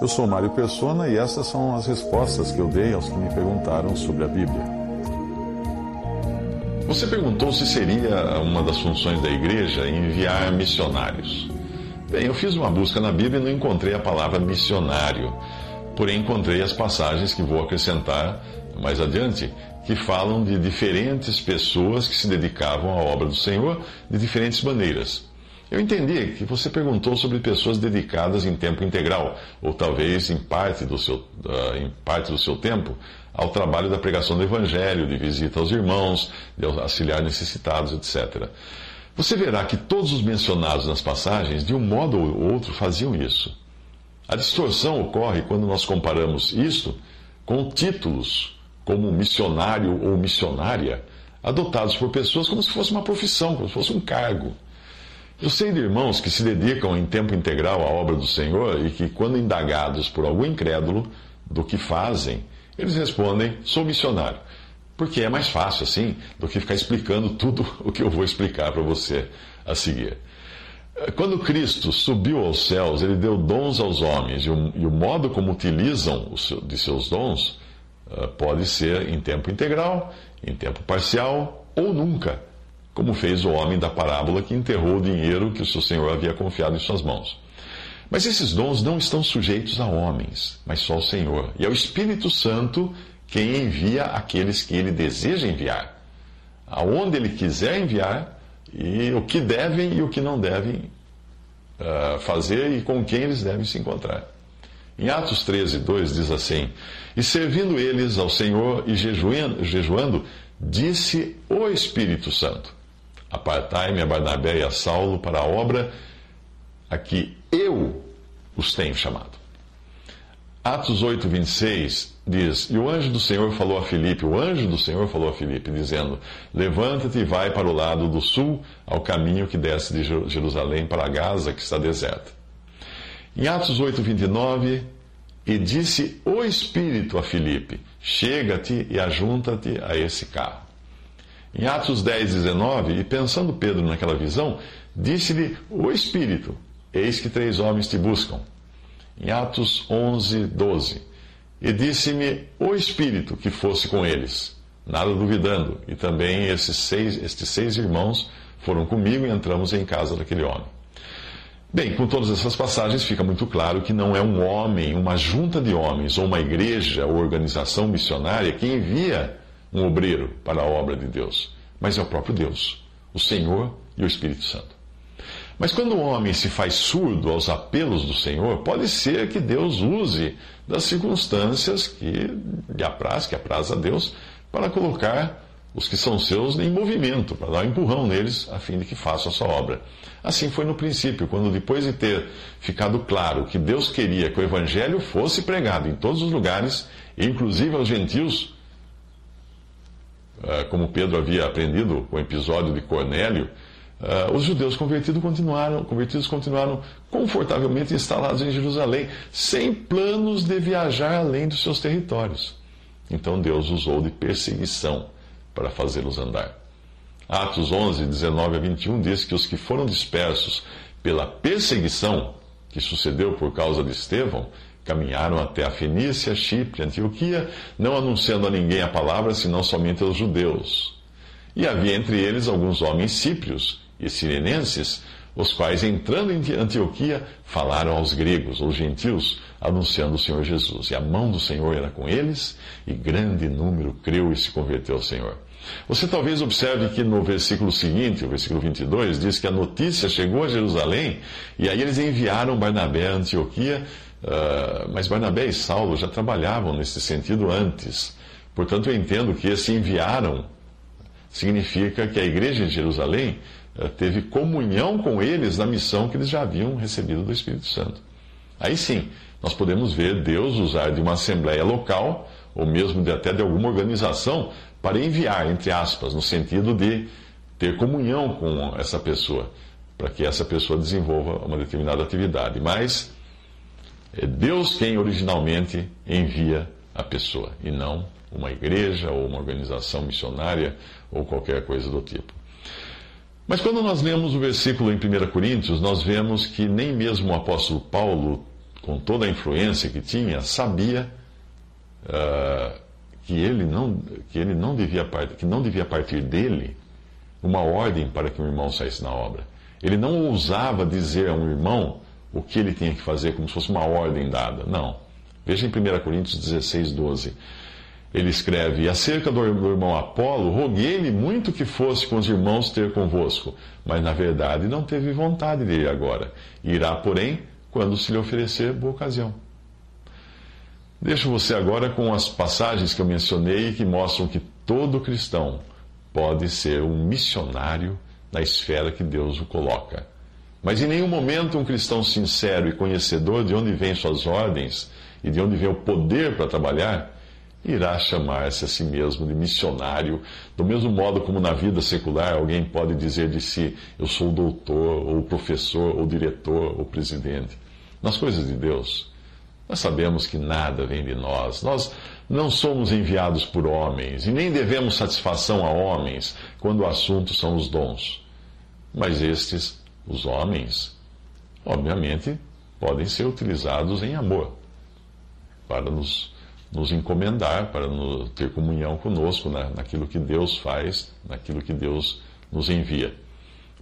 Eu sou Mário Persona e essas são as respostas que eu dei aos que me perguntaram sobre a Bíblia. Você perguntou se seria uma das funções da igreja enviar missionários. Bem, eu fiz uma busca na Bíblia e não encontrei a palavra missionário, porém encontrei as passagens que vou acrescentar mais adiante, que falam de diferentes pessoas que se dedicavam à obra do Senhor de diferentes maneiras. Eu entendi que você perguntou sobre pessoas dedicadas em tempo integral, ou talvez em parte do seu, uh, em parte do seu tempo, ao trabalho da pregação do Evangelho, de visita aos irmãos, de auxiliar necessitados, etc. Você verá que todos os mencionados nas passagens, de um modo ou outro, faziam isso. A distorção ocorre quando nós comparamos isto com títulos, como missionário ou missionária, adotados por pessoas como se fosse uma profissão, como se fosse um cargo. Eu sei de irmãos que se dedicam em tempo integral à obra do Senhor e que, quando indagados por algum incrédulo do que fazem, eles respondem: sou missionário. Porque é mais fácil assim do que ficar explicando tudo o que eu vou explicar para você a seguir. Quando Cristo subiu aos céus, ele deu dons aos homens, e o, e o modo como utilizam seu, de seus dons uh, pode ser em tempo integral, em tempo parcial ou nunca, como fez o homem da parábola que enterrou o dinheiro que o seu Senhor havia confiado em suas mãos. Mas esses dons não estão sujeitos a homens, mas só ao Senhor. E ao Espírito Santo quem envia aqueles que ele deseja enviar, aonde ele quiser enviar, e o que devem e o que não devem uh, fazer e com quem eles devem se encontrar. Em Atos 13, 2 diz assim: E servindo eles ao Senhor e jejuando, jejuando disse o Espírito Santo: Apartai-me a Barnabé e a Saulo para a obra a que eu os tenho chamado. Atos 8, 26 diz: E o anjo do Senhor falou a Filipe, o anjo do Senhor falou a Filipe, dizendo: Levanta-te e vai para o lado do sul, ao caminho que desce de Jerusalém para Gaza, que está deserta. Em Atos 8, 29, e disse o Espírito a Filipe: Chega-te e ajunta-te a esse carro. Em Atos 10, 19, e pensando Pedro naquela visão, disse-lhe o Espírito: Eis que três homens te buscam. Em Atos 11, 12. E disse-me o Espírito que fosse com eles, nada duvidando. E também esses seis, estes seis irmãos foram comigo e entramos em casa daquele homem. Bem, com todas essas passagens fica muito claro que não é um homem, uma junta de homens, ou uma igreja ou organização missionária que envia um obreiro para a obra de Deus, mas é o próprio Deus, o Senhor e o Espírito Santo. Mas quando o homem se faz surdo aos apelos do Senhor, pode ser que Deus use das circunstâncias que lhe apraz, que apraz a Deus, para colocar os que são seus em movimento, para dar um empurrão neles, a fim de que façam a sua obra. Assim foi no princípio, quando depois de ter ficado claro que Deus queria que o Evangelho fosse pregado em todos os lugares, inclusive aos gentios, como Pedro havia aprendido com o episódio de Cornélio, Uh, os judeus convertidos continuaram, convertidos continuaram confortavelmente instalados em Jerusalém, sem planos de viajar além dos seus territórios. Então Deus usou de perseguição para fazê-los andar. Atos 11, 19 a 21 diz que os que foram dispersos pela perseguição que sucedeu por causa de Estevão caminharam até a Fenícia, Chipre, Antioquia, não anunciando a ninguém a palavra, senão somente aos judeus. E havia entre eles alguns homens síprios e sirenenses, os quais, entrando em Antioquia, falaram aos gregos, ou gentios, anunciando o Senhor Jesus. E a mão do Senhor era com eles, e grande número creu e se converteu ao Senhor. Você talvez observe que no versículo seguinte, o versículo 22, diz que a notícia chegou a Jerusalém, e aí eles enviaram Barnabé a Antioquia, uh, mas Barnabé e Saulo já trabalhavam nesse sentido antes. Portanto, eu entendo que esse enviaram significa que a igreja de Jerusalém eh, teve comunhão com eles na missão que eles já haviam recebido do Espírito Santo. Aí sim, nós podemos ver Deus usar de uma assembleia local, ou mesmo de, até de alguma organização, para enviar, entre aspas, no sentido de ter comunhão com essa pessoa, para que essa pessoa desenvolva uma determinada atividade. Mas é Deus quem originalmente envia a pessoa, e não uma igreja ou uma organização missionária ou qualquer coisa do tipo. Mas quando nós lemos o versículo em 1 Coríntios, nós vemos que nem mesmo o apóstolo Paulo, com toda a influência que tinha, sabia uh, que, ele não, que, ele não devia, que não devia partir dele uma ordem para que um irmão saísse na obra. Ele não ousava dizer a um irmão o que ele tinha que fazer, como se fosse uma ordem dada. Não. Veja em 1 Coríntios 16, 12 ele escreve: Acerca do irmão Apolo, roguei-lhe muito que fosse com os irmãos ter convosco, mas na verdade não teve vontade de ir agora. Irá, porém, quando se lhe oferecer boa ocasião. Deixo você agora com as passagens que eu mencionei que mostram que todo cristão pode ser um missionário na esfera que Deus o coloca. Mas em nenhum momento um cristão sincero e conhecedor de onde vêm suas ordens e de onde vem o poder para trabalhar irá chamar-se a si mesmo de missionário, do mesmo modo como na vida secular alguém pode dizer de si: eu sou doutor, ou professor, ou diretor, ou presidente. Nas coisas de Deus, nós sabemos que nada vem de nós. Nós não somos enviados por homens e nem devemos satisfação a homens quando o assunto são os dons. Mas estes, os homens, obviamente, podem ser utilizados em amor para nos nos encomendar, para no, ter comunhão conosco na, naquilo que Deus faz, naquilo que Deus nos envia.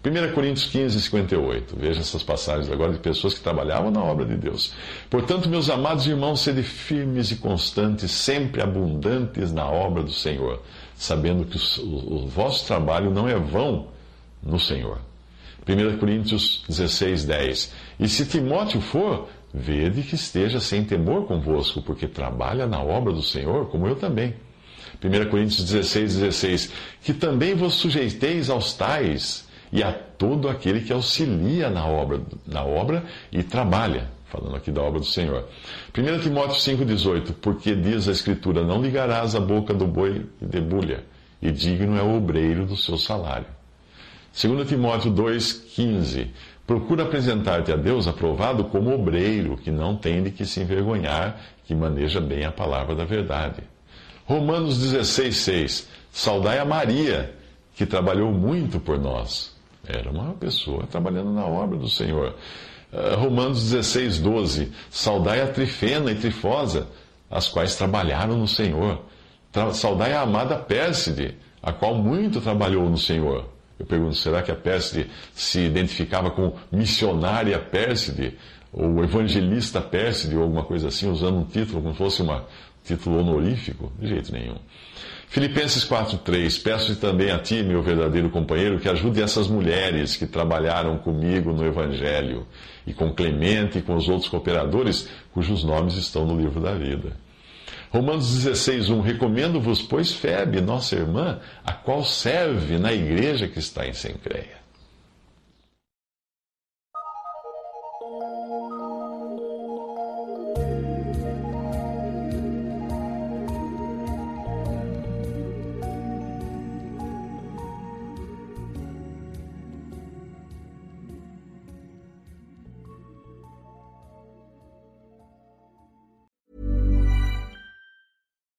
1 Coríntios 15, 58. Veja essas passagens agora de pessoas que trabalhavam na obra de Deus. Portanto, meus amados irmãos, sede firmes e constantes, sempre abundantes na obra do Senhor, sabendo que o, o, o vosso trabalho não é vão no Senhor. 1 Coríntios 16, 10. E se Timóteo for, Vede que esteja sem temor convosco, porque trabalha na obra do Senhor, como eu também. 1 Coríntios 16, 16. Que também vos sujeiteis aos tais e a todo aquele que auxilia na obra, na obra e trabalha. Falando aqui da obra do Senhor. 1 Timóteo 5, 18. Porque diz a Escritura: Não ligarás a boca do boi e debulha, e digno é o obreiro do seu salário. 2 Timóteo 2, 15. Procura apresentar-te a Deus aprovado como obreiro, que não tem de que se envergonhar, que maneja bem a palavra da verdade. Romanos 16, 6. Saudai a Maria, que trabalhou muito por nós. Era uma pessoa trabalhando na obra do Senhor. Uh, Romanos 16, 12. Saudai a Trifena e Trifosa, as quais trabalharam no Senhor. Saudai a amada Pérside, a qual muito trabalhou no Senhor. Eu pergunto, será que a Pérside se identificava com missionária Pérside, ou evangelista Pérside, ou alguma coisa assim, usando um título como se fosse um título honorífico? De jeito nenhum. Filipenses 4,3 Peço-te também a ti, meu verdadeiro companheiro, que ajude essas mulheres que trabalharam comigo no Evangelho, e com Clemente e com os outros cooperadores, cujos nomes estão no livro da vida. Romanos 16, 1. Recomendo-vos, pois, Febe, nossa irmã, a qual serve na igreja que está em Sencreia.